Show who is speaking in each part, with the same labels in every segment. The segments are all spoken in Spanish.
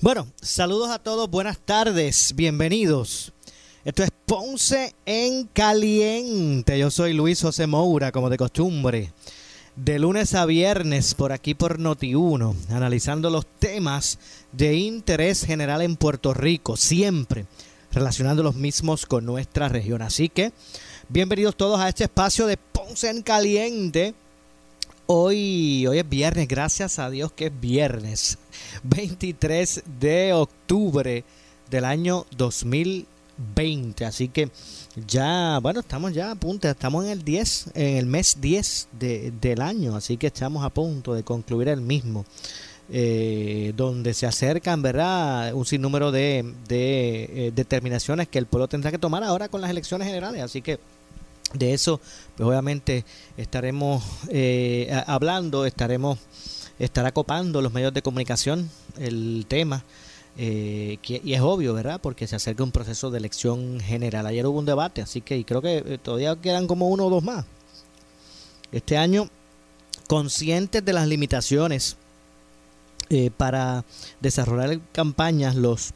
Speaker 1: Bueno, saludos a todos, buenas tardes, bienvenidos. Esto es Ponce en Caliente. Yo soy Luis José Moura, como de costumbre. De lunes a viernes, por aquí por Noti1, analizando los temas de interés general en Puerto Rico, siempre relacionando los mismos con nuestra región. Así que, bienvenidos todos a este espacio de Ponce en Caliente Hoy, hoy es viernes, gracias a Dios que es viernes, 23 de octubre del año 2020. Así que ya, bueno, estamos ya a punto, estamos en el 10, en el mes 10 del año, así que estamos a punto de concluir el mismo. Eh, donde se acercan, ¿verdad? Un sinnúmero de, de eh, determinaciones que el pueblo tendrá que tomar ahora con las elecciones generales. Así que de eso, pues obviamente estaremos eh, hablando, estaremos estará copando los medios de comunicación el tema. Eh, y es obvio, ¿verdad? Porque se acerca un proceso de elección general. Ayer hubo un debate, así que creo que eh, todavía quedan como uno o dos más. Este año, conscientes de las limitaciones para desarrollar campañas, los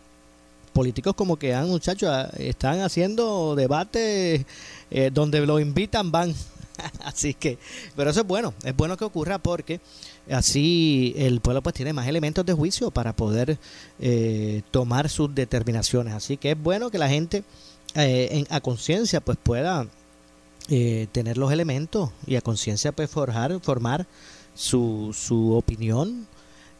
Speaker 1: políticos como que han, muchachos, están haciendo debates eh, donde lo invitan van. así que, pero eso es bueno, es bueno que ocurra porque así el pueblo pues tiene más elementos de juicio para poder eh, tomar sus determinaciones. Así que es bueno que la gente eh, a conciencia pues pueda tener los elementos y a conciencia pues forjar, formar su, su opinión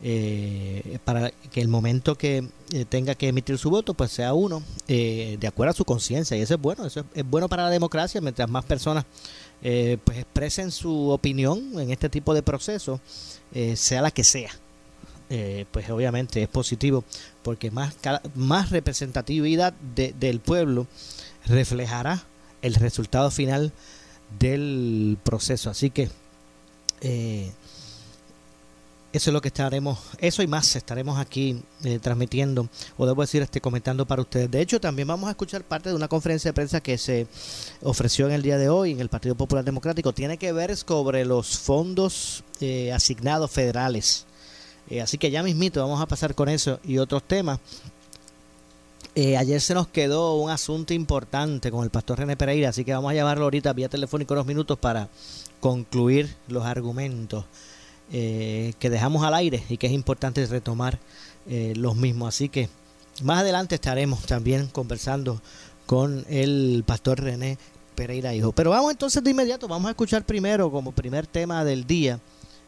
Speaker 1: eh, para que el momento que eh, tenga que emitir su voto pues sea uno eh, de acuerdo a su conciencia y eso es bueno eso es, bueno para la democracia mientras más personas eh, pues expresen su opinión en este tipo de procesos sea la que sea. Pues obviamente es positivo porque más más representatividad del pueblo reflejará el resultado final del proceso. Así que eh, eso es lo que estaremos, eso y más estaremos aquí eh, transmitiendo, o debo decir, este, comentando para ustedes. De hecho, también vamos a escuchar parte de una conferencia de prensa que se ofreció en el día de hoy en el Partido Popular Democrático. Tiene que ver sobre los fondos eh, asignados federales. Eh, así que ya mismito vamos a pasar con eso y otros temas. ayer se nos quedó un asunto importante con el pastor René Pereira, así que vamos a llamarlo ahorita vía telefónico unos minutos para concluir los argumentos. Eh, que dejamos al aire y que es importante retomar eh, los mismos. Así que más adelante estaremos también conversando con el pastor René Pereira Hijo. Pero vamos entonces de inmediato, vamos a escuchar primero como primer tema del día.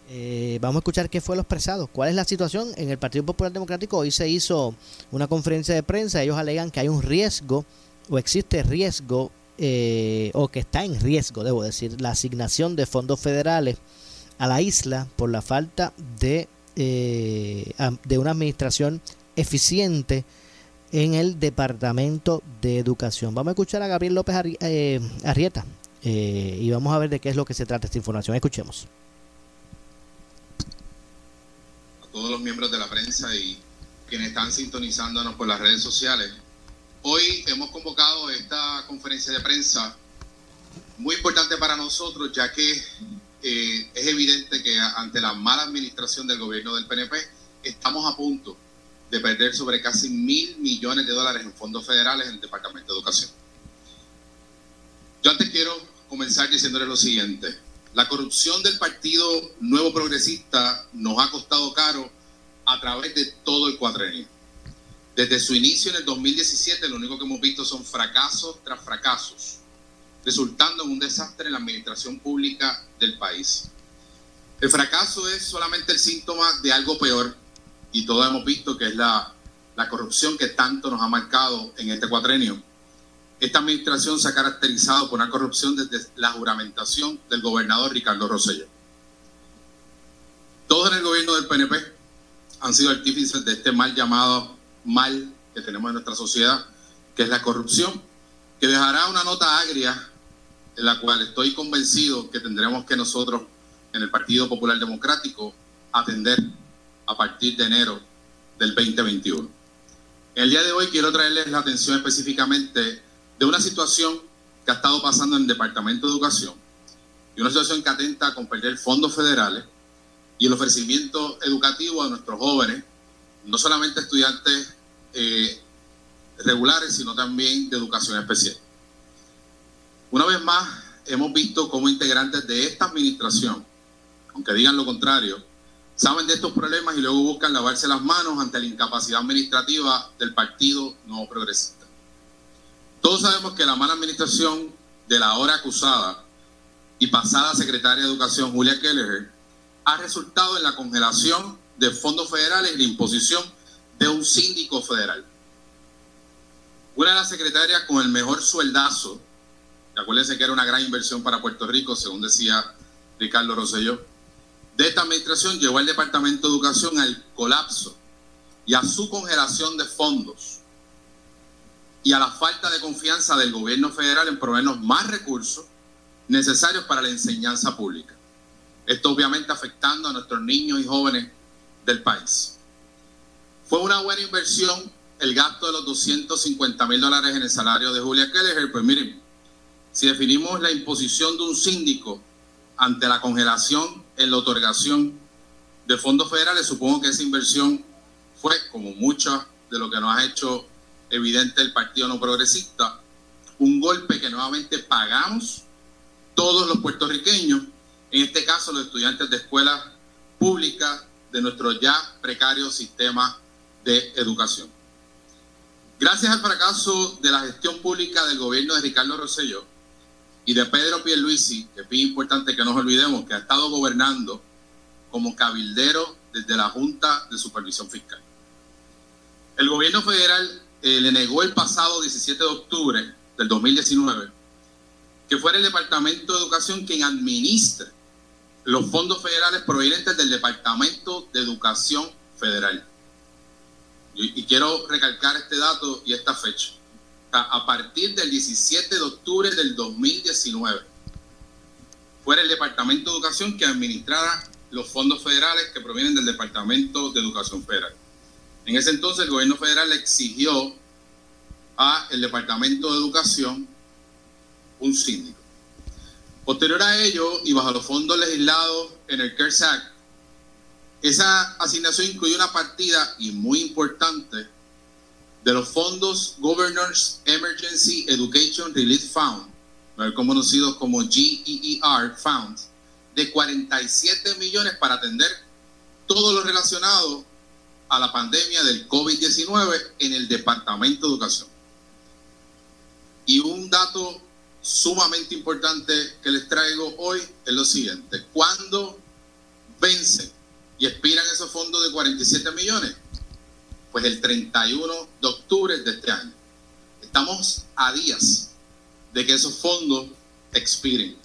Speaker 1: Eh, vamos a escuchar qué fue lo expresado, cuál es la situación en el Partido Popular Democrático. Hoy se hizo una conferencia de prensa, ellos alegan que hay un riesgo o existe riesgo o que está en riesgo, debo decir, la asignación de fondos federales a la isla por la falta de, eh, de una administración eficiente en el Departamento de Educación. Vamos a escuchar a Gabriel López eh, Arrieta eh, y vamos a ver de qué es lo que se trata esta información. Escuchemos.
Speaker 2: A todos los miembros de la prensa y quienes están sintonizándonos por las redes sociales. Hoy hemos convocado esta conferencia de prensa muy importante para nosotros, ya que eh, es evidente que ante la mala administración del gobierno del PNP estamos a punto de perder sobre casi mil millones de dólares en fondos federales en el Departamento de Educación. Yo antes quiero comenzar diciéndole lo siguiente. La corrupción del Partido Nuevo Progresista nos ha costado caro a través de todo el cuadrenio. Desde su inicio en el 2017, lo único que hemos visto son fracasos tras fracasos resultando en un desastre en la administración pública del país. El fracaso es solamente el síntoma de algo peor y todos hemos visto que es la, la corrupción que tanto nos ha marcado en este cuatrenio. Esta administración se ha caracterizado por una corrupción desde la juramentación del gobernador Ricardo Rosselló. Todos en el gobierno del PNP han sido artífices de este mal llamado mal que tenemos en nuestra sociedad, que es la corrupción, que dejará una nota agria en la cual estoy convencido que tendremos que nosotros en el Partido Popular Democrático atender a partir de enero del 2021. En el día de hoy quiero traerles la atención específicamente de una situación que ha estado pasando en el Departamento de Educación y una situación que atenta con perder fondos federales y el ofrecimiento educativo a nuestros jóvenes no solamente estudiantes eh, regulares, sino también de educación especial. Una vez más, hemos visto cómo integrantes de esta administración, aunque digan lo contrario, saben de estos problemas y luego buscan lavarse las manos ante la incapacidad administrativa del Partido Nuevo Progresista. Todos sabemos que la mala administración de la ahora acusada y pasada secretaria de Educación, Julia Kelleher, ha resultado en la congelación de fondos federales y la imposición de un síndico federal. Una de las secretarias con el mejor sueldazo, acuérdense que era una gran inversión para Puerto Rico, según decía Ricardo Rosselló, de esta administración llevó al Departamento de Educación al colapso y a su congelación de fondos y a la falta de confianza del gobierno federal en proveernos más recursos necesarios para la enseñanza pública. Esto obviamente afectando a nuestros niños y jóvenes del país. Fue una buena inversión el gasto de los 250 mil dólares en el salario de Julia Kelleher. Pues miren, si definimos la imposición de un síndico ante la congelación en la otorgación de fondos federales, supongo que esa inversión fue, como mucho de lo que nos ha hecho evidente el Partido No Progresista, un golpe que nuevamente pagamos todos los puertorriqueños, en este caso los estudiantes de escuelas públicas de nuestro ya precario sistema de educación. Gracias al fracaso de la gestión pública del gobierno de Ricardo Rosselló y de Pedro Pierluisi, que es bien importante que no nos olvidemos que ha estado gobernando como cabildero desde la Junta de Supervisión Fiscal. El gobierno federal eh, le negó el pasado 17 de octubre del 2019 que fuera el Departamento de Educación quien administre los fondos federales provenientes del Departamento de Educación Federal. Y, quiero recalcar este dato y esta fecha. A partir del 17 de octubre del 2019, fuera el Departamento de Educación que administrara los fondos federales que provienen del Departamento de Educación Federal. En ese entonces el gobierno federal exigió a el Departamento de Educación un síndico. Posterior a ello, y bajo los fondos legislados en el CARES Act, esa asignación incluye una partida, y muy importante, de los fondos Governors Emergency Education Relief Fund, conocidos como GEER Fund, de 47 millones para atender todo lo relacionado a la pandemia del COVID-19 en el Departamento de Educación. Y un dato sumamente importante que les traigo hoy es lo siguiente. ¿Cuándo vencen y expiran esos fondos de 47 millones? Pues el 31 de octubre de este año. Estamos a días de que esos fondos expiren.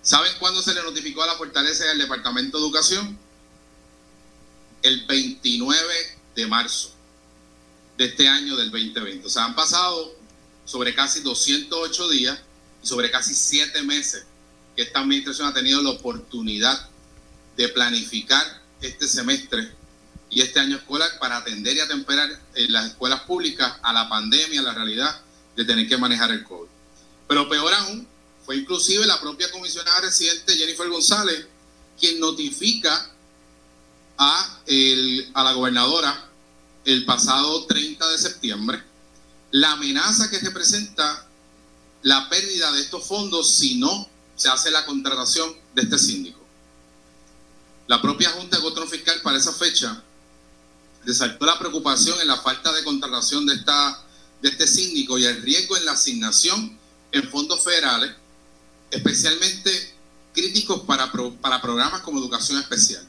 Speaker 2: ¿Saben cuándo se le notificó a la fortaleza al Departamento de Educación? El 29 de marzo de este año del 2020. O sea, han pasado sobre casi 208 días y sobre casi 7 meses que esta administración ha tenido la oportunidad de planificar este semestre y este año escolar para atender y atemperar en las escuelas públicas a la pandemia, a la realidad de tener que manejar el COVID. Pero peor aún, fue inclusive la propia comisionada residente Jennifer González quien notifica a, a la gobernadora el pasado 30 de septiembre la amenaza que representa la pérdida de estos fondos si no se hace la contratación de este síndico. La propia Junta de Control Fiscal para esa fecha resaltó la preocupación en la falta de contratación de, esta, de este síndico y el riesgo en la asignación en fondos federales, especialmente críticos para, para programas como educación especial.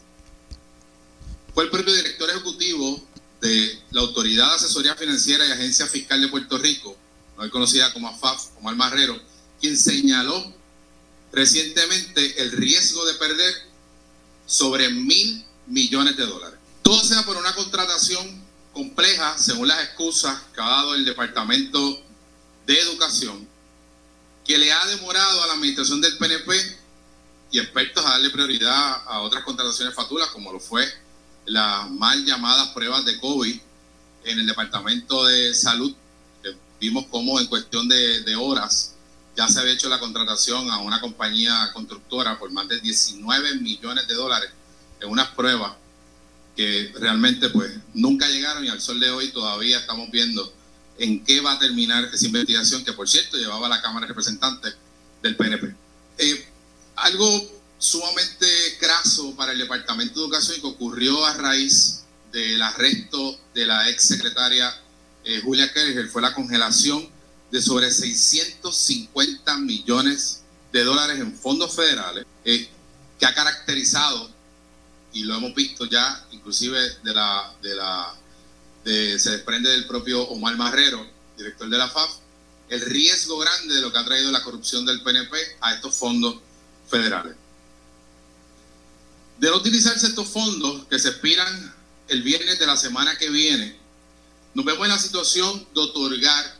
Speaker 2: Fue el propio director ejecutivo de la Autoridad de Asesoría Financiera y Agencia Fiscal de Puerto Rico, hoy conocida como AFAF, como el Marrero, quien señaló recientemente el riesgo de perder sobre mil millones de dólares. Todo sea por una contratación compleja, según las excusas que ha dado el Departamento de Educación, que le ha demorado a la administración del PNP y expertos a darle prioridad a otras contrataciones fatulas, como lo fue las mal llamadas pruebas de COVID en el Departamento de Salud. vimos cómo en cuestión de, horas ya se había hecho la contratación a una compañía constructora por más de 19 millones de dólares en unas pruebas que realmente pues nunca llegaron y al sol de hoy todavía estamos viendo en qué va a terminar esa investigación que por cierto llevaba la Cámara de Representantes del PNP. Eh, algo sumamente craso para el Departamento de Educación que ocurrió a raíz del arresto de la ex secretaria eh, Julia Kelly fue la congelación de sobre 650 millones de dólares en fondos federales eh, que ha caracterizado y lo hemos visto ya inclusive de la de la se desprende del propio Omar Marrero director de la FAF el riesgo grande de lo que ha traído la corrupción del PNP a estos fondos federales. De no utilizarse estos fondos que se expiran el viernes de la semana que viene nos vemos en la situación de otorgar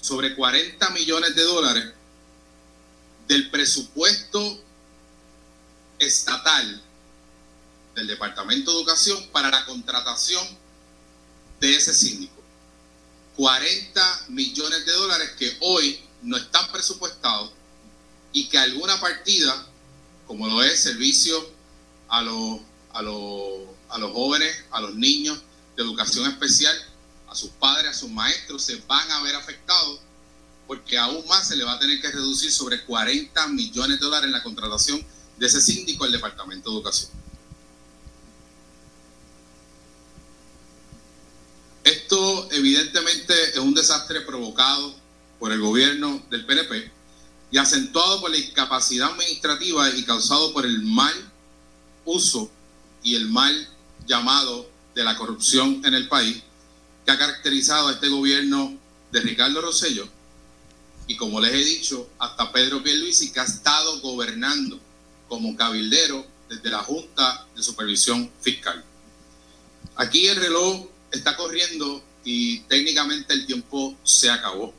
Speaker 2: sobre 40 millones de dólares del presupuesto estatal del Departamento de Educación para la contratación de ese síndico. 40 millones de dólares que hoy no están presupuestados y que alguna partida, como lo es servicio a los, a los, a los jóvenes, a los niños de educación especial, a sus padres, a sus maestros, se van a ver afectados porque aún más se le va a tener que reducir sobre 40 millones de dólares en la contratación de ese síndico al Departamento de Educación. Esto evidentemente es un desastre provocado por el gobierno del PNP y acentuado por la incapacidad administrativa y causado por el mal uso y el mal llamado de la corrupción en el país que ha caracterizado a este gobierno de Ricardo Rosello y como les he dicho, hasta Pedro Pierluisi que ha estado gobernando como cabildero desde la Junta de Supervisión Fiscal. Aquí el reloj está corriendo y técnicamente el tiempo se acabó.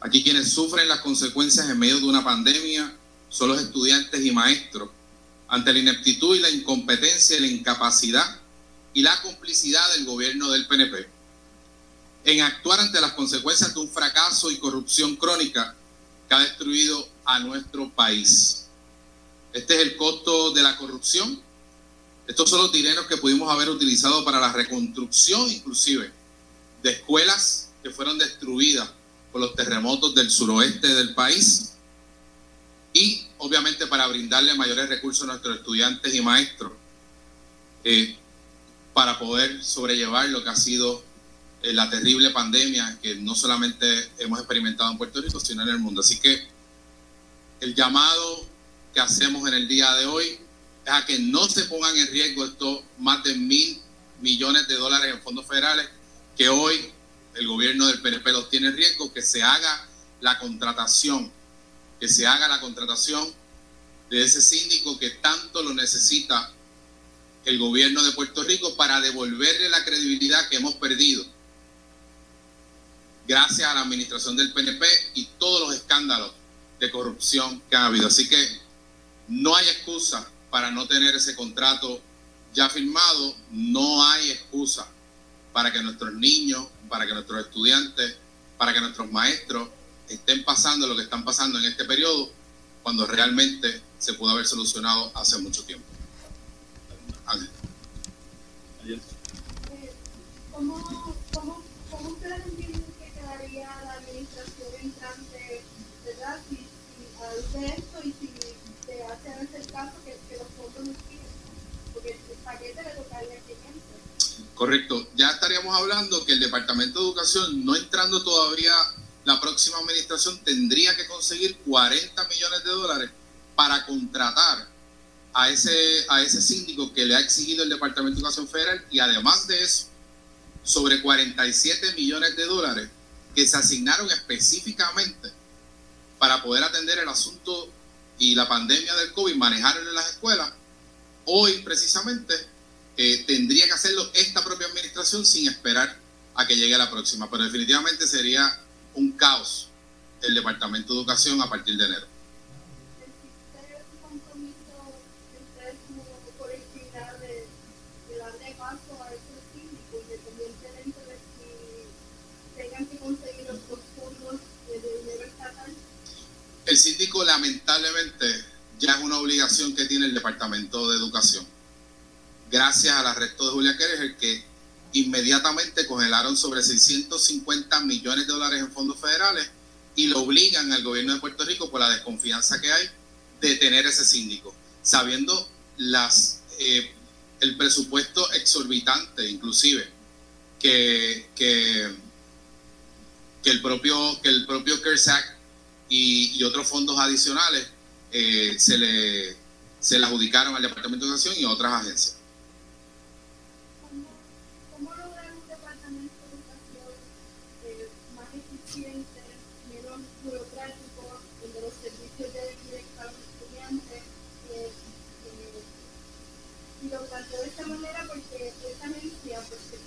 Speaker 2: Aquí quienes sufren las consecuencias en medio de una pandemia son los estudiantes y maestros ante la ineptitud y la incompetencia la incapacidad y la complicidad del gobierno del PNP en actuar ante las consecuencias de un fracaso y corrupción crónica que ha destruido a nuestro país. Este es el costo de la corrupción. Estos son los dineros que pudimos haber utilizado para la reconstrucción inclusive de escuelas que fueron destruidas por los terremotos del suroeste del país y obviamente para brindarle mayores recursos a nuestros estudiantes y maestros eh, para poder sobrellevar lo que ha sido eh, la terrible pandemia que no solamente hemos experimentado en Puerto Rico, sino en el mundo. Así que el llamado que hacemos en el día de hoy a que no se pongan en riesgo estos más de mil millones de dólares en fondos federales que hoy el gobierno del PNP los tiene en riesgo, que se haga la contratación, que se haga la contratación de ese síndico que tanto lo necesita el gobierno de Puerto Rico para devolverle la credibilidad que hemos perdido gracias a la administración del PNP y todos los escándalos de corrupción que ha habido. Así que no hay excusa para no tener ese contrato ya firmado, no hay excusa para que nuestros niños, para que nuestros estudiantes, para que nuestros maestros estén pasando lo que están pasando en este periodo, cuando realmente se pudo haber solucionado hace mucho tiempo.
Speaker 3: ¿Cómo, cómo, cómo ustedes la administración entrante, ¿verdad? Si, si hace esto y si se hace en ese caso que, que los fondos no siguen, porque el paquete le tocaría a quien
Speaker 2: Correcto. Ya estaríamos hablando que el Departamento de Educación, no entrando todavía la próxima administración, tendría que conseguir 40 millones de dólares para contratar a ese, a ese síndico que le ha exigido el Departamento de Educación Federal y además de eso, sobre 47 millones de dólares que se asignaron específicamente para poder atender el asunto y la pandemia del COVID, manejarlo en las escuelas, hoy precisamente eh, tendría que hacerlo esta propia administración sin esperar a que llegue la próxima. Pero definitivamente sería un caos el Departamento de Educación a partir de enero. El síndico lamentablemente ya es una obligación que tiene el Departamento de Educación. Gracias al arresto de Julia el que inmediatamente congelaron sobre 650 millones de dólares en fondos federales y lo obligan al gobierno de Puerto Rico por la desconfianza que hay de tener ese síndico, sabiendo eh, el presupuesto exorbitante inclusive que, el propio que el propio y, otros fondos adicionales eh, se le se le adjudicaron al Departamento de Educación y a otras agencias.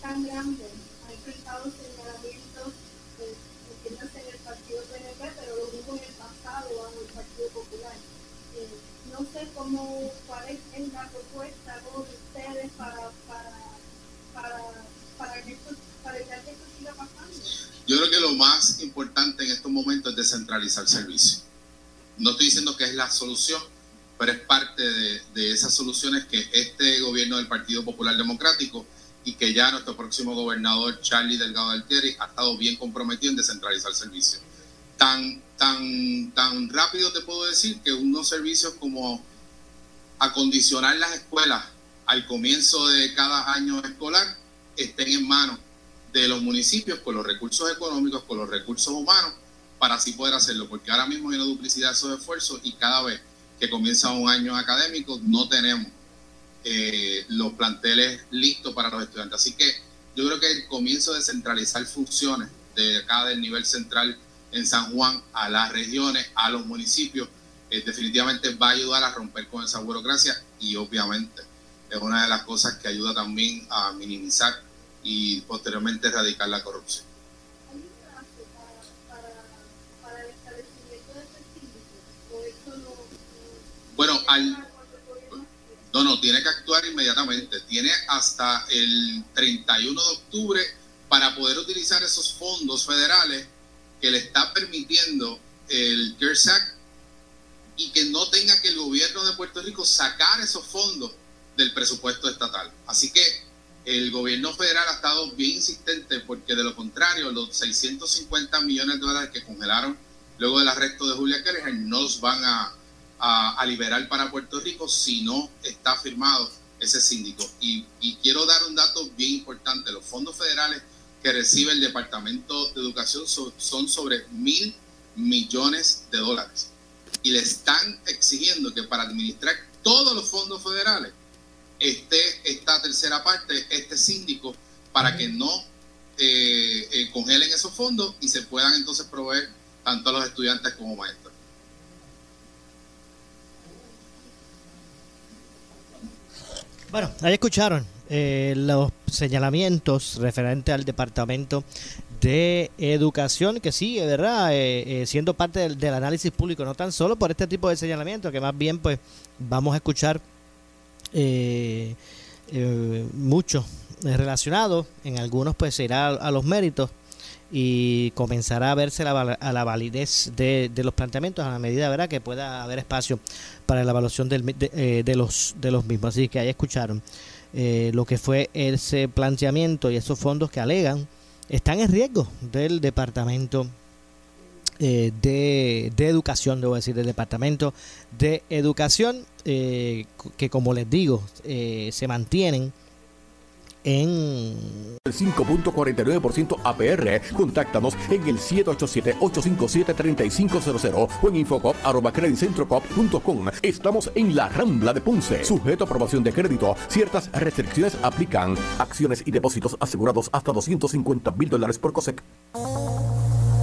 Speaker 3: tan grande, ha enfrentado señalamientos, eh, entiéndase en el partido PNP, pero lo hubo en el pasado bajo el Partido Popular. Eh, no sé cómo, cuál es la propuesta de para, para, para, para, que esto, para evitar que esto siga pasando.
Speaker 2: Yo creo que lo más importante en estos momentos es descentralizar el servicio. No estoy diciendo que es la solución, pero es parte de, de, esas soluciones que este gobierno del Partido Popular Democrático y que ya nuestro próximo gobernador, Charlie Delgado Altieri, ha estado bien comprometido en descentralizar servicios. Tan, tan, tan rápido te puedo decir que unos servicios como acondicionar las escuelas al comienzo de cada año escolar estén en manos de los municipios con los recursos económicos, con los recursos humanos, para así poder hacerlo, porque ahora mismo hay una duplicidad de esos esfuerzos y cada vez que comienza un año académico no tenemos eh, los planteles listos para los estudiantes. Así que yo creo que el comienzo de centralizar funciones de acá del nivel central en San Juan a las regiones, a los municipios, eh, definitivamente va a ayudar a romper con esa burocracia y obviamente es una de las cosas que ayuda también a minimizar y posteriormente erradicar la corrupción. Bueno, al, no, no, tiene que actuar inmediatamente. Tiene hasta el 31 de octubre para poder utilizar esos fondos federales que le está permitiendo el CARES Act y que no tenga que el gobierno de Puerto Rico sacar esos fondos del presupuesto estatal. Así que el gobierno federal ha estado bien insistente porque de lo contrario los 650 millones de dólares que congelaron luego del arresto de Julia Keller no los van a a, liberar para Puerto Rico si no está firmado ese síndico. Y, quiero dar un dato bien importante. Los fondos federales que recibe el Departamento de Educación son, sobre mil millones de dólares. Y le están exigiendo que para administrar todos los fondos federales esté esta tercera parte, este síndico, para que no eh, eh, congelen esos fondos y se puedan entonces proveer tanto a los estudiantes como maestros.
Speaker 1: Bueno, ahí escucharon eh, los señalamientos referentes al Departamento de Educación, que sigue, ¿verdad? Eh, eh, siendo parte del, análisis público, no tan solo por este tipo de señalamientos, que más bien, pues, vamos a escuchar mucho relacionados, en algunos, pues, irá a los méritos y comenzará a verse la, a la validez de, los planteamientos a la medida ¿verdad? que pueda haber espacio para la evaluación del, de, eh, de, los, de los mismos. Así que ahí escucharon eh, lo que fue ese planteamiento y esos fondos que alegan están en riesgo del departamento eh, de, de, educación, debo decir, del departamento de educación, que como les digo, se mantienen en
Speaker 4: el 5.49% APR. Contáctanos en el 787-857-3500 o en infocop.com. Estamos en la Rambla de Ponce. Sujeto a aprobación de crédito. Ciertas restricciones aplican. Acciones y depósitos asegurados hasta 250 mil dólares por COSEC.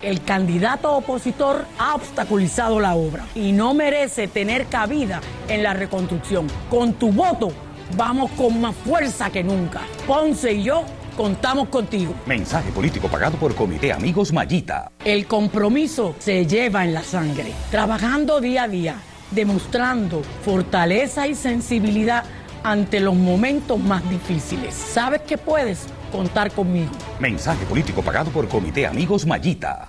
Speaker 5: El candidato opositor ha obstaculizado la obra y no merece tener cabida en la reconstrucción. Con tu voto vamos con más fuerza que nunca. Ponce y yo contamos contigo.
Speaker 6: Mensaje político pagado por Comité Amigos Mayita.
Speaker 5: El compromiso se lleva en la sangre, trabajando día a día, demostrando fortaleza y sensibilidad ante los momentos más difíciles. Sabes que puedes contar conmigo.
Speaker 6: Mensaje político pagado por Comité Amigos Mayita.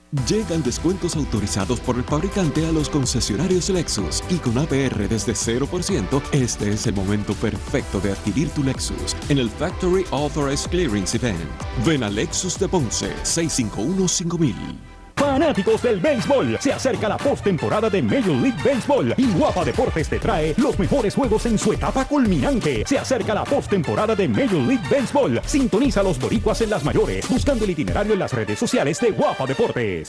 Speaker 7: Llegan descuentos autorizados por el fabricante a los concesionarios Lexus y con APR desde 0%, este es el momento perfecto de adquirir tu Lexus en el Factory Authorized Clearance Event. Ven a Lexus de Ponce 651-5000.
Speaker 8: Fanáticos del béisbol, se acerca la postemporada de Major League Baseball y Guapa Deportes te trae los mejores juegos en su etapa culminante. Se acerca la postemporada de Major League Baseball. Sintoniza a los boricuas en las mayores, buscando el itinerario en las redes sociales de Guapa Deportes.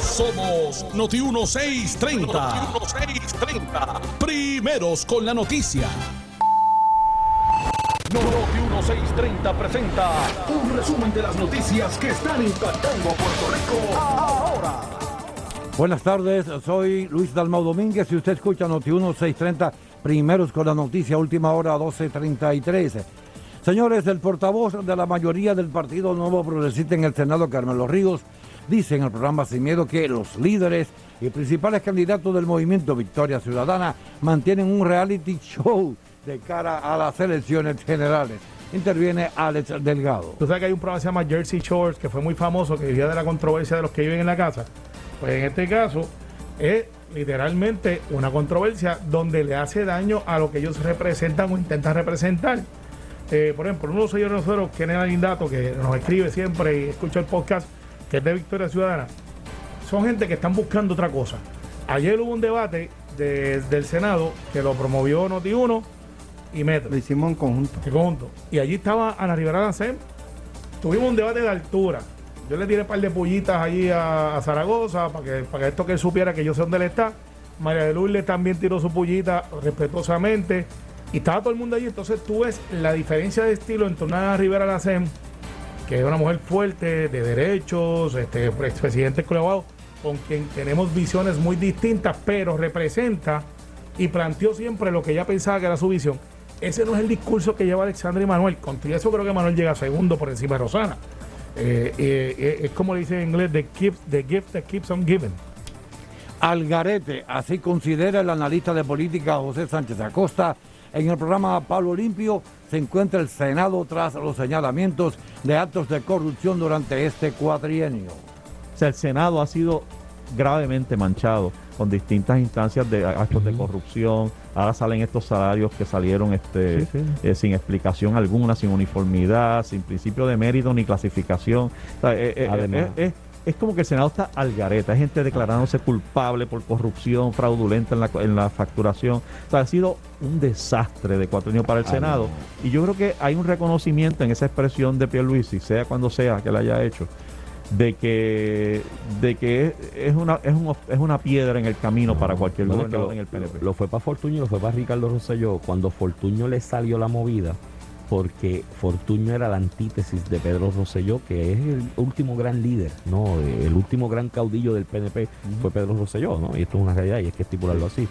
Speaker 9: Somos Noti 1630. Noti 1630. Primeros con la noticia. Noti 1630 presenta un resumen de las noticias que están impactando a Puerto Rico.
Speaker 10: Buenas tardes, soy Luis Dalmau Domínguez y usted escucha Noti 1630, primeros con la noticia, última hora 12.33. Señores, el portavoz de la mayoría del Partido Nuevo Progresista en el Senado, Carmelo Ríos, dice en el programa Sin Miedo que los líderes y principales candidatos del movimiento Victoria Ciudadana mantienen un reality show de cara a las elecciones generales. Interviene Alex Delgado.
Speaker 11: Tú sabes que hay un programa que se llama Jersey Shores, que fue muy famoso, que vivía de la controversia de los que viven en la casa. Pues en este caso es literalmente una controversia donde le hace daño a lo que ellos representan o intentan representar. Eh, por ejemplo, uno de nosotros, que es Lindato, que nos escribe siempre y escucha el podcast, que es de Victoria Ciudadana, son gente que están buscando otra cosa. Ayer hubo un debate del Senado que lo promovió Noti1 y Metro.
Speaker 10: Lo hicimos en conjunto.
Speaker 11: En conjunto. Y allí estaba Ana Rivera Lancem. Tuvimos un debate de altura. Yo le tiré un par de pollitas allí a, Zaragoza para que, para que esto que él supiera que yo sé dónde él está. María de Lourdes también tiró su pullita respetuosamente. Y estaba todo el mundo allí. Entonces tú ves la diferencia de estilo entre una Rivera Lacem, que es una mujer fuerte, de derechos, este, expresidente clavado, con quien tenemos visiones muy distintas, pero representa y planteó siempre lo que ella pensaba que era su visión. Ese no es el discurso que lleva Alexandra y Manuel. Con eso creo que Manuel llega segundo por encima de Rosana. Eh, eh, eh, es como le dice en inglés, the gift, the gift that keeps on giving.
Speaker 10: Algarete, así considera el analista de política José Sánchez Acosta. En el programa Pablo Limpio se encuentra el Senado tras los señalamientos de actos de corrupción durante este cuatrienio.
Speaker 12: O sea, el Senado ha sido gravemente manchado con distintas instancias de actos de corrupción. Ahora salen estos salarios que salieron este eh, sin explicación alguna, sin uniformidad, sin principio de mérito ni clasificación. Eh, eh, es, como que el Senado está al gareta. Hay gente declarándose culpable por corrupción fraudulenta en la, en la facturación. O sea, ha sido un desastre de cuatro años para el Senado. Y yo creo que hay un reconocimiento en esa expresión de Pierluisi, sea cuando sea que la haya hecho, de que de que es una es, un, es una piedra en el camino para cualquier gobernador en el PNP.
Speaker 13: Lo fue para Fortuño y lo fue para Ricardo Rosselló cuando Fortuño le salió la movida porque Fortuño era la antítesis de Pedro Rosselló, que es el último gran líder, no, el último gran caudillo del PNP fue Pedro Rosselló, ¿no? Y esto es una realidad y hay que estipularlo así.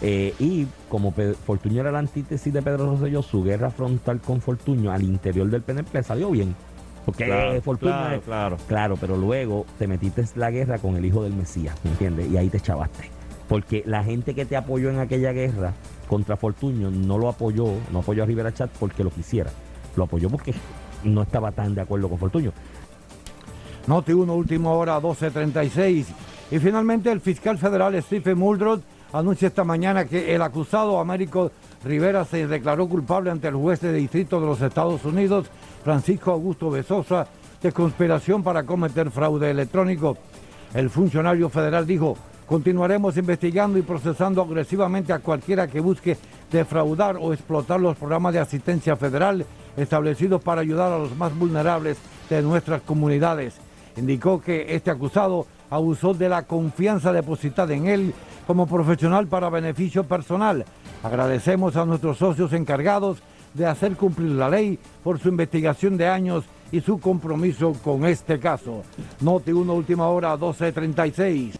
Speaker 13: Eh, y como Fortuño era la antítesis de Pedro Rosselló, su guerra frontal con Fortuño al interior del PNP le salió bien Porque
Speaker 12: Claro,
Speaker 13: Fortunio
Speaker 12: claro,
Speaker 13: es-
Speaker 12: claro.
Speaker 13: Claro, pero luego te metiste en la guerra con el hijo del Mesías, ¿me entiendes? Y ahí te chavaste. Porque la gente que te apoyó en aquella guerra contra Fortunio no lo apoyó, no apoyó a Rivera Chat porque lo quisiera. Lo apoyó porque no estaba tan de acuerdo con Fortunio.
Speaker 10: Noti 1, última hora, 12.36. Y finalmente el fiscal federal Stephen Muldrow anuncia esta mañana que el acusado Américo Rivera se declaró culpable ante el juez de distrito de los Estados Unidos, Francisco Augusto Besosa, de conspiración para cometer fraude electrónico. El funcionario federal dijo, continuaremos investigando y procesando agresivamente a cualquiera que busque defraudar o explotar los programas de asistencia federal establecidos para ayudar a los más vulnerables de nuestras comunidades. Indicó que este acusado abusó de la confianza depositada en él como profesional para beneficio personal. Agradecemos a nuestros socios encargados de hacer cumplir la ley por su investigación de años y su compromiso con este caso. Noti 1 última hora 1236.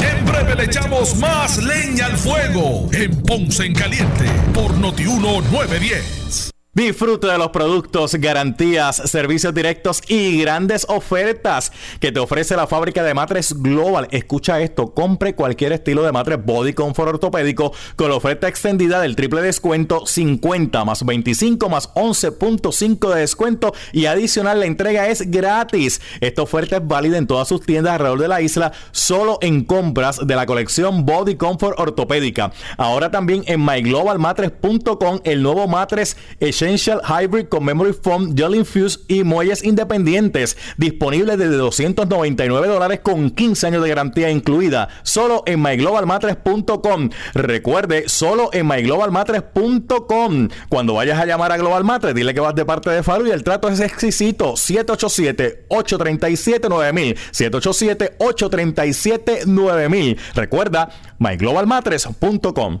Speaker 14: En breve le echamos más leña al fuego en Ponce en Caliente por Notiuno 910.
Speaker 15: Disfruta de los productos, garantías, servicios directos y grandes ofertas que te ofrece la fábrica de matres Global. Escucha esto, compre cualquier estilo de matres Body Comfort ortopédico con la oferta extendida del triple descuento 50 más 25 más 11.5 de descuento y adicional la entrega es gratis. Esta oferta es válida en todas sus tiendas alrededor de la isla, solo en compras de la colección Body Comfort ortopédica. Ahora también en myglobalmatres.com el nuevo matres Hybrid con Memory Foam, Gel Infuse y muelles independientes. Disponible desde 299 dólares con 15 años de garantía incluida. Solo en myglobalmatres.com. Recuerde, solo en myglobalmatres.com. Cuando vayas a llamar a Global Matres, dile que vas de parte de Faru y el trato es exquisito. 787-837-9000. 787-837-9000. Recuerda, myglobalmatres.com.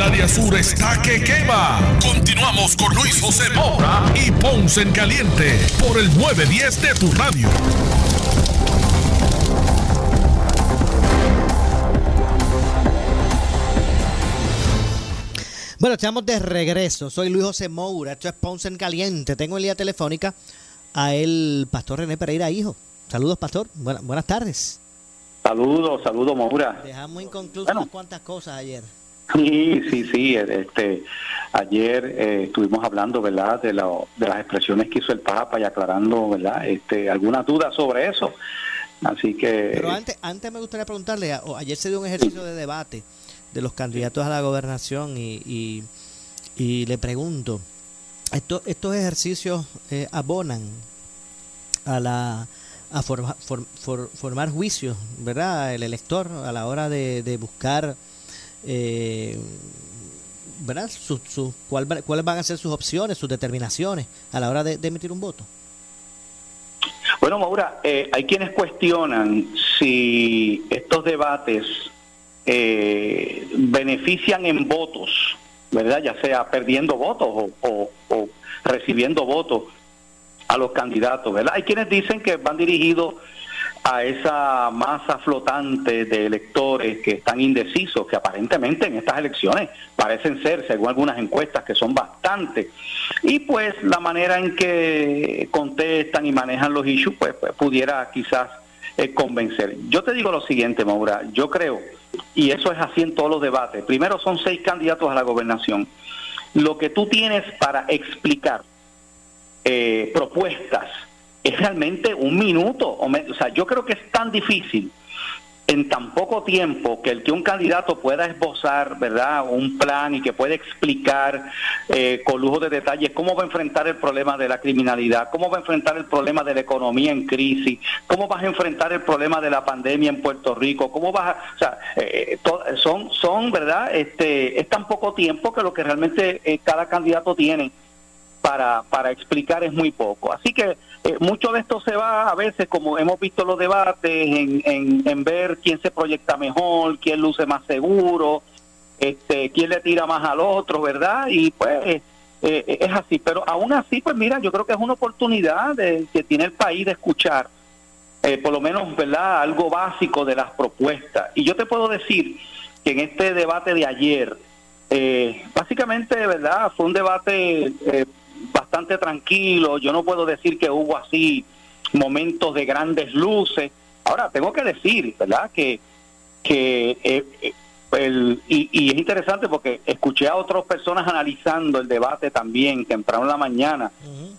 Speaker 14: El área sur está que quema. Continuamos con Luis José Moura y Ponce en Caliente por el 910 de tu radio.
Speaker 1: Bueno, estamos de regreso. Soy Luis José Moura. Esto es Ponce en Caliente. Tengo en línea telefónica a el pastor René Pereira, hijo. Saludos, pastor. Buena- buenas tardes.
Speaker 16: Saludos, saludos, Moura.
Speaker 1: Dejamos inconclusas unas cuantas cosas ayer.
Speaker 16: Sí, sí, sí. Este, ayer eh, estuvimos hablando, ¿verdad?, de, la- de las expresiones que hizo el Papa y aclarando, ¿verdad?, este, algunas dudas sobre eso. Así que.
Speaker 1: Pero antes, antes me gustaría preguntarle, a- ayer se dio un ejercicio de debate de los candidatos a la gobernación y, y, y le pregunto, ¿esto- ¿estos ejercicios eh, abonan a la a forma- for- for- formar juicios, ¿verdad? El elector a la hora de, de buscar, eh, ¿verdad? Sus, sus- ¿Cuáles van a ser sus opciones, sus determinaciones a la hora de, emitir un voto?
Speaker 16: Bueno, Maura, eh, hay quienes cuestionan si estos debates eh, benefician en votos, ¿verdad? Ya sea perdiendo votos o- o recibiendo votos a los candidatos, ¿verdad? Hay quienes dicen que van dirigidos a esa masa flotante de electores que están indecisos, que aparentemente en estas elecciones parecen ser, según algunas encuestas, que son bastantes. Y pues la manera en que contestan y manejan los issues, pues, pues, pudiera quizás eh, convencer. Yo te digo lo siguiente, Maura, yo creo, y eso es así en todos los debates, primero son seis candidatos a la gobernación. Lo que tú tienes para explicar eh, propuestas es realmente un minuto. O, me- o sea, yo creo que es tan difícil en tan poco tiempo que el que un candidato pueda esbozar, ¿verdad?, un plan y que pueda explicar eh, con lujo de detalles cómo va a enfrentar el problema de la criminalidad, cómo va a enfrentar el problema de la economía en crisis, cómo vas a enfrentar el problema de la pandemia en Puerto Rico, cómo vas o sea, eh, to- son, son, ¿verdad?, este, es tan poco tiempo que lo que realmente eh, cada candidato tiene para, para explicar es muy poco. Así que eh, mucho de esto se va a veces, como hemos visto los debates, en, en, ver quién se proyecta mejor, quién luce más seguro, este, quién le tira más al otro, ¿verdad? Y pues eh, eh, es así. Pero aún así, pues mira, yo creo que es una oportunidad de, que tiene el país de escuchar, eh, por lo menos, ¿verdad? Algo básico de las propuestas. Y yo te puedo decir que en este debate de ayer, eh, básicamente, ¿verdad? Fue un debate eh, bastante tranquilo. Yo no puedo decir que hubo así momentos de grandes luces. Ahora, tengo que decir, ¿verdad? Que, que eh, eh, el- y, y es interesante porque escuché a otras personas analizando el debate también temprano en la mañana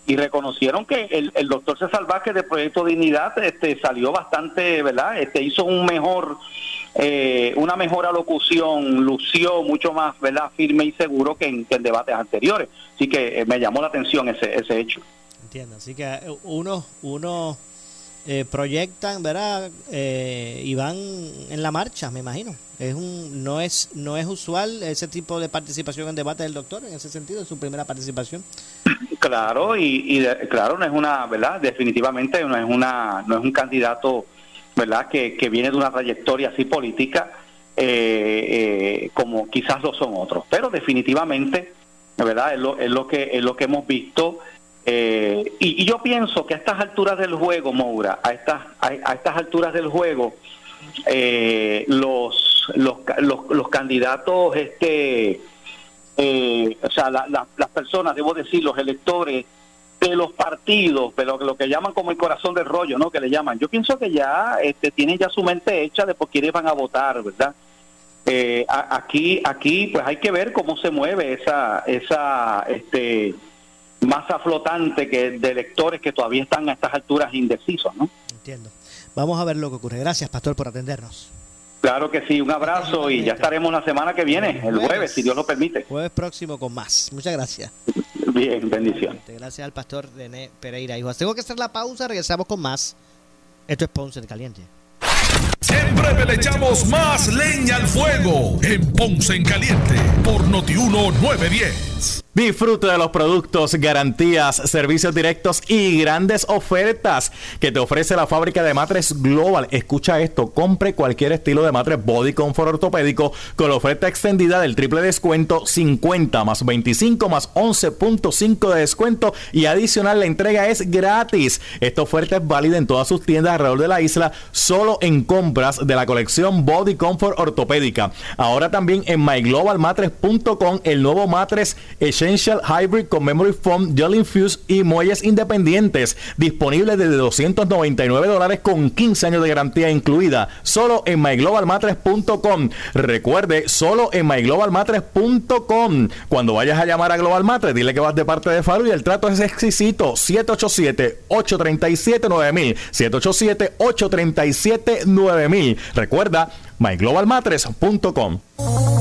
Speaker 16: y reconocieron que el, el doctor César Vázquez del Proyecto Dignidad este, salió bastante, ¿verdad? Este, hizo un mejor, eh, una mejor alocución, lució mucho más, ¿verdad? Firme y seguro que en, que en debates anteriores. Así que eh, me llamó la atención ese, ese hecho.
Speaker 1: Entiendo. Así que eh, unos uno, eh, proyectan, ¿verdad? Eh, y van en la marcha, me imagino. Es un, no es no es usual ese tipo de participación en debate del doctor, en ese sentido, es su primera participación.
Speaker 16: Claro, y, y de- claro, no es una, ¿verdad? Definitivamente no es una, no es un candidato, ¿verdad? Que, que viene de una trayectoria así política, eh, eh, como quizás lo son otros. Pero definitivamente, ¿verdad? Es lo, es lo que es lo que hemos visto. eh, y, y yo pienso que a estas alturas del juego, Moura, a estas, a, a estas alturas del juego, eh, los, los, los, los candidatos, este, eh, o sea, la- la- las personas, debo decir, los electores de los partidos, pero lo que llaman como el corazón del rollo, ¿no? Que le llaman. Yo pienso que ya este, tienen ya su mente hecha de por quiénes van a votar, ¿verdad? Eh, a- aquí, aquí, pues hay que ver cómo se mueve esa, esa, este, masa flotante que de electores que todavía están a estas alturas indecisos, ¿no?
Speaker 1: Entiendo. Vamos a ver lo que ocurre. Gracias, pastor, por atendernos.
Speaker 16: Claro que sí, un abrazo y ya estaremos la semana que viene, el jueves, si Dios lo permite.
Speaker 1: Jueves próximo con más. Muchas gracias.
Speaker 16: Bien, bendición.
Speaker 1: Gracias al pastor René Pereira. Hijos, tengo que hacer la pausa, regresamos con más. Esto es Ponce en Caliente.
Speaker 14: En breve le echamos más leña al fuego en Ponce en Caliente por Notiuno 910.
Speaker 15: Disfruta de los productos, garantías, servicios directos y grandes ofertas que te ofrece la fábrica de matres Global. Escucha esto, compre cualquier estilo de matres Body Comfort ortopédico con la oferta extendida del triple descuento 50 más 25 más 11.5 de descuento y adicional la entrega es gratis. Esta oferta es válida en todas sus tiendas alrededor de la isla, solo en compras de la colección Body Comfort ortopédica. Ahora también en myglobalmatres.com el nuevo matres Essential Hybrid con Memory Foam, Gel Infuse y muelles independientes. Disponible desde 299 dólares con 15 años de garantía incluida. Solo en myglobalmatres.com. Recuerde, solo en myglobalmatres.com. Cuando vayas a llamar a Global Matres, dile que vas de parte de Faru y el trato es exquisito. 787-837-9000. 787-837-9000. Recuerda, myglobalmatres.com.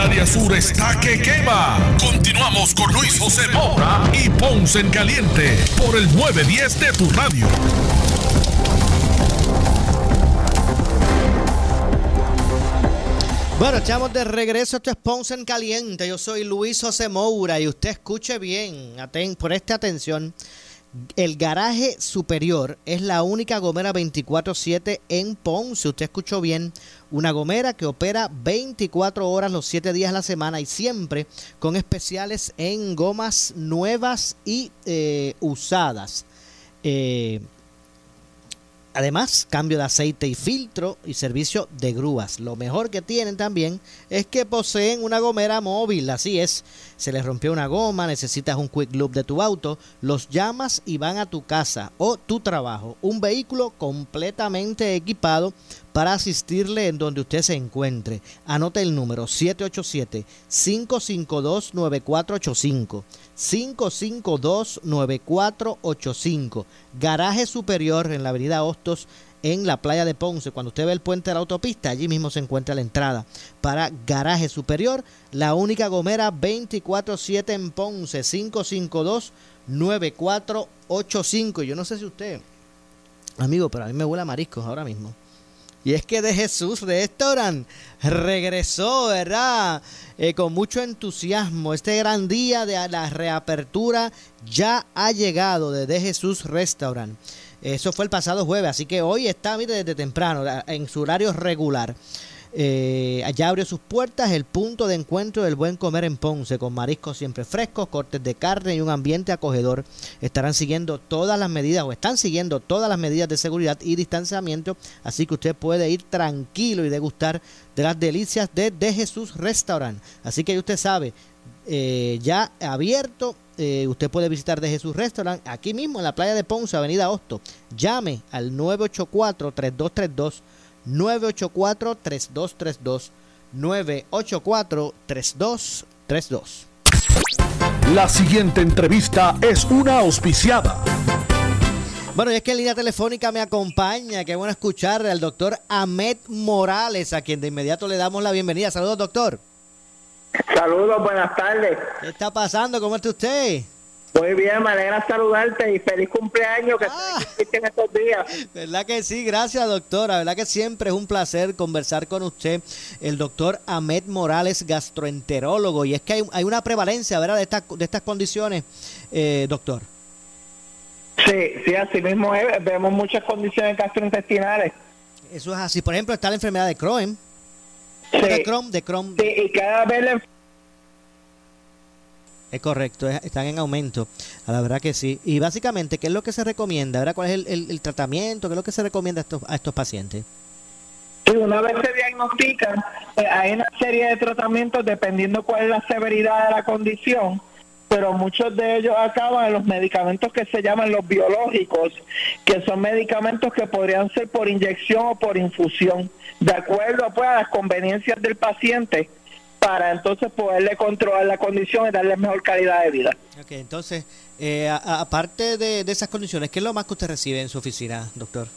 Speaker 14: El área sur está que quema. Continuamos con Luis José Moura y Ponce en Caliente por el 910 de tu radio.
Speaker 1: Bueno, echamos de regreso. Esto es Ponce en Caliente. Yo soy Luis José Moura y usted escuche bien, aten, por esta atención. El garaje superior es la única gomera 24/7 en Ponce. Usted escuchó bien. Una gomera que opera 24 horas los 7 días a la semana y siempre con especiales en gomas nuevas y eh, usadas. Eh, Además, cambio de aceite y filtro y servicio de grúas. Lo mejor que tienen también es que poseen una gomera móvil, así es. Se les rompió una goma, necesitas un quick loop de tu auto, los llamas y van a tu casa o tu trabajo. Un vehículo completamente equipado para asistirle en donde usted se encuentre. Anote el número 787-552-9485. 552-9485. Garaje superior en la avenida Hostos en la playa de Ponce. Cuando usted ve el puente de la autopista, allí mismo se encuentra la entrada para Garaje Superior. La única gomera 24-7 en Ponce, 552-9485. Yo no sé si usted, amigo, pero a mí me huele a mariscos ahora mismo. Y es que de Jesús Restaurant regresó, ¿verdad? Eh, con mucho entusiasmo. Este gran día de la reapertura ya ha llegado de, de Jesús Restaurant. Eso fue el pasado jueves, así que hoy está, mire, desde temprano, en su horario regular. Eh, allá abrió sus puertas el punto de encuentro del buen comer en Ponce, con mariscos siempre frescos, cortes de carne y un ambiente acogedor. Estarán siguiendo todas las medidas o están siguiendo todas las medidas de seguridad y distanciamiento, así que usted puede ir tranquilo y degustar de las delicias de, de Jesús Restaurant. Así que usted sabe, eh, ya abierto. Eh, usted puede visitar de Jesús Restaurant aquí mismo en la playa de Ponce, Avenida Hosto. Llame al 984-3232. 984-3232. 984-3232.
Speaker 14: La siguiente entrevista es una auspiciada.
Speaker 1: Bueno, y es que en línea telefónica me acompaña, qué bueno escuchar al doctor Ahmed Morales, a quien de inmediato le damos la bienvenida. Saludos, doctor.
Speaker 17: Saludos, buenas tardes.
Speaker 1: ¿Qué está pasando? ¿Cómo está usted?
Speaker 17: Muy bien, me alegra saludarte y feliz cumpleaños que ah. en estos días.
Speaker 1: ¿Verdad que sí? Gracias, doctora. ¿Verdad que siempre es un placer conversar con usted, el doctor Ahmed Morales, gastroenterólogo? Y es que hay, una prevalencia, ¿verdad?, de, esta, de estas condiciones, eh, doctor.
Speaker 17: Sí, sí, así mismo es. Vemos muchas condiciones gastrointestinales.
Speaker 1: Eso es así. Por ejemplo, está la enfermedad de Crohn.
Speaker 17: Sí.
Speaker 1: De Crohn, de Crohn.
Speaker 17: Sí, y cada vez
Speaker 1: es correcto, están en aumento. A la verdad que sí. Y básicamente, ¿qué es lo que se recomienda? ¿verdad? ¿Cuál es el, tratamiento? ¿Qué es lo que se recomienda a estos, a estos pacientes?
Speaker 17: Sí, una vez se diagnostican, eh, hay una serie de tratamientos dependiendo cuál es la severidad de la condición, pero muchos de ellos acaban en los medicamentos que se llaman los biológicos, que son medicamentos que podrían ser por inyección o por infusión, de acuerdo pues, a las conveniencias del paciente para entonces poderle controlar la condición y darle mejor calidad de vida.
Speaker 1: Ok, entonces, eh, aparte de, esas condiciones, ¿qué es lo más que usted recibe en su oficina, doctor?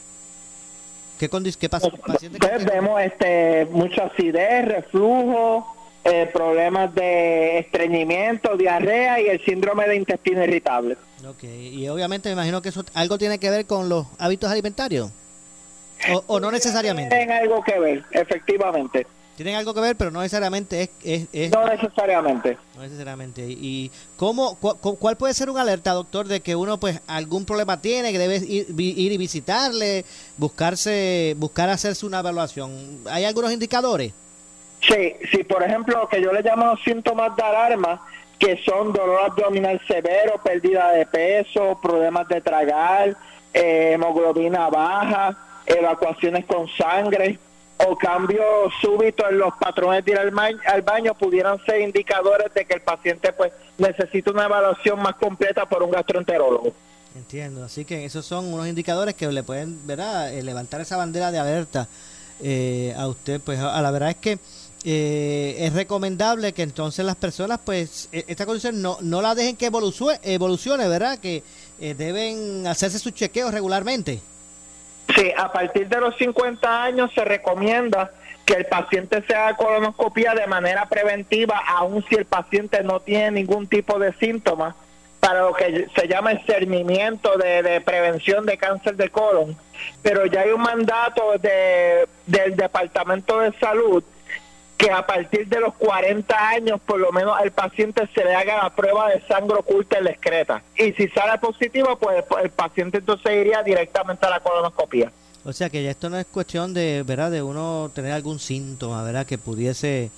Speaker 1: ¿Qué, qué pasa?
Speaker 17: Pues vemos este, mucha acidez, reflujo, eh, problemas de estreñimiento, diarrea y el síndrome de intestino irritable.
Speaker 1: Ok, y obviamente me imagino que eso algo tiene que ver con los hábitos alimentarios. ¿O, o no necesariamente?
Speaker 17: Tienen algo que ver, efectivamente.
Speaker 1: Tienen algo que ver, pero no necesariamente es... es,
Speaker 17: no necesariamente.
Speaker 1: No necesariamente. ¿Y cómo, cuál puede ser una alerta, doctor, de que uno pues algún problema tiene, que debe ir, ir y visitarle, buscarse, buscar hacerse una evaluación? ¿Hay algunos indicadores?
Speaker 17: Sí, sí, por ejemplo, que yo le llamo síntomas de alarma, que son dolor abdominal severo, pérdida de peso, problemas de tragar, eh, hemoglobina baja, evacuaciones con sangre, o cambios súbitos en los patrones de ir al, baño pudieran ser indicadores de que el paciente pues necesita una evaluación más completa por un gastroenterólogo.
Speaker 1: Entiendo, así que esos son unos indicadores que le pueden ¿verdad? Eh, levantar esa bandera de alerta eh, a usted. Pues a la verdad es que eh, es recomendable que entonces las personas pues e, esta condición no, no la dejen que evolucione, evolucione ¿verdad? Que deben hacerse sus chequeos regularmente.
Speaker 17: Sí, a partir de los 50 años se recomienda que el paciente se haga colonoscopia de manera preventiva, aun si el paciente no tiene ningún tipo de síntomas, para lo que se llama el cernimiento de, prevención de cáncer de colon. Pero ya hay un mandato de, del Departamento de Salud que a partir de los 40 años, por lo menos al paciente se le haga la prueba de sangre oculta en la excreta. Y si sale positivo, pues el paciente entonces iría directamente a la colonoscopia.
Speaker 1: O sea que ya esto no es cuestión de, ¿verdad? De uno tener algún síntoma, ¿verdad? Que pudiese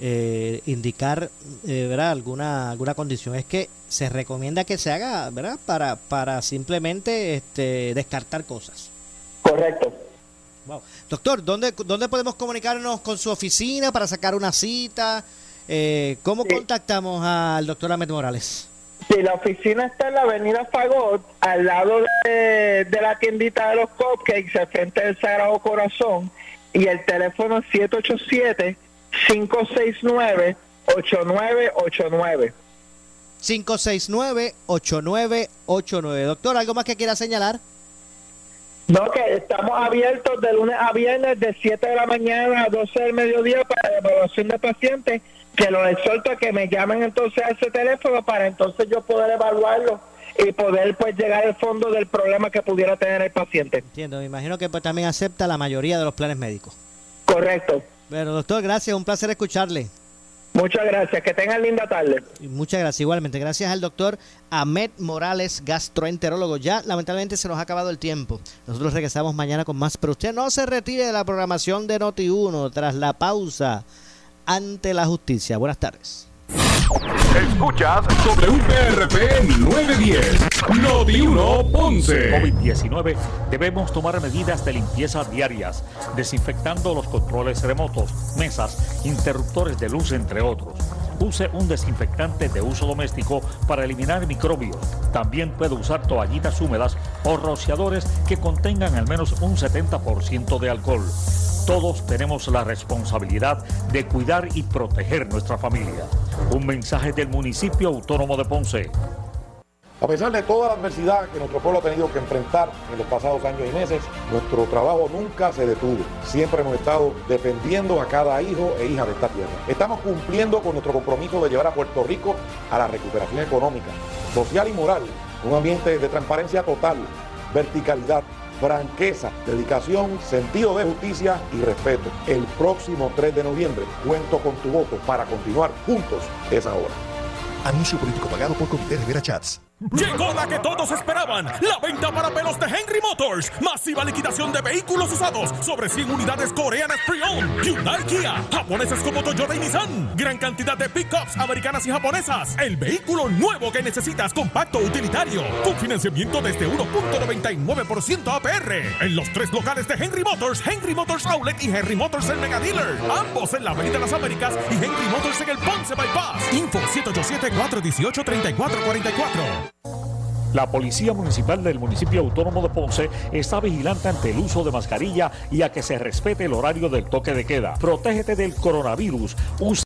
Speaker 1: eh, indicar, eh, ¿verdad? Alguna, alguna condición. Es que se recomienda que se haga, ¿verdad? Para, para simplemente este, descartar cosas.
Speaker 17: Correcto.
Speaker 1: Wow. Doctor, ¿dónde, ¿dónde podemos comunicarnos con su oficina para sacar una cita? Eh, ¿Cómo contactamos al doctor Ahmed Morales?
Speaker 17: Sí, la oficina está en la avenida Fagot, al lado de, de la tiendita de los cupcakes, al frente del Sagrado Corazón, y el teléfono es 787-569-8989.
Speaker 1: 569-8989. Doctor, ¿algo más que quiera señalar?
Speaker 17: No, que estamos abiertos de lunes a viernes de 7 de la mañana a 12 del mediodía para la evaluación de pacientes, que los exhorto a que me llamen entonces a ese teléfono para entonces yo poder evaluarlo y poder pues llegar al fondo del problema que pudiera tener el paciente.
Speaker 1: Entiendo, me imagino que pues, también acepta la mayoría de los planes médicos.
Speaker 17: Correcto.
Speaker 1: Bueno, doctor, gracias, un placer escucharle.
Speaker 17: Muchas gracias, que tengan linda tarde.
Speaker 1: Muchas gracias, igualmente. Gracias al doctor Ahmed Morales, gastroenterólogo. Ya lamentablemente se nos ha acabado el tiempo. Nosotros regresamos mañana con más, pero usted no se retire de la programación de Noti1 tras la pausa ante la justicia. Buenas tardes.
Speaker 14: Escuchas sobre UPRP 910, Noti 1 Ponce.
Speaker 18: COVID-19 debemos tomar medidas de limpieza diarias, desinfectando los controles remotos, mesas, interruptores de luz, entre otros. Use un desinfectante de uso doméstico para eliminar microbios. También puede usar toallitas húmedas o rociadores que contengan al menos un 70% de alcohol. Todos tenemos la responsabilidad de cuidar y proteger nuestra familia. Un mensaje del municipio autónomo de Ponce.
Speaker 19: A pesar de toda la adversidad que nuestro pueblo ha tenido que enfrentar en los pasados años y meses, nuestro trabajo nunca se detuvo. Siempre hemos estado defendiendo a cada hijo e hija de esta tierra. Estamos cumpliendo con nuestro compromiso de llevar a Puerto Rico a la recuperación económica, social y moral, un ambiente de transparencia total, verticalidad, franqueza, dedicación, sentido de justicia y respeto. El próximo 3 de noviembre cuento con tu voto para continuar juntos esa hora.
Speaker 20: Anuncio político pagado por Comité Rivera Chats.
Speaker 21: Llegó la que todos esperaban, la venta para pelos de Henry Motors. Masiva liquidación de vehículos usados sobre 100 unidades coreanas pre-owned. Hyundai Kia, japoneses como Toyota y Nissan. Gran cantidad de pickups americanas y japonesas. El vehículo nuevo que necesitas, compacto utilitario. Con financiamiento desde 1.99% APR. En los tres locales de Henry Motors, Henry Motors Outlet y Henry Motors el Mega Dealer. Ambos en la Avenida Las Américas y Henry Motors en el Ponce Bypass. Info 787-418-3444.
Speaker 18: La Policía Municipal del municipio autónomo de Ponce está vigilante ante el uso de mascarilla y a que se respete el horario del toque de queda. Protégete del coronavirus. Usa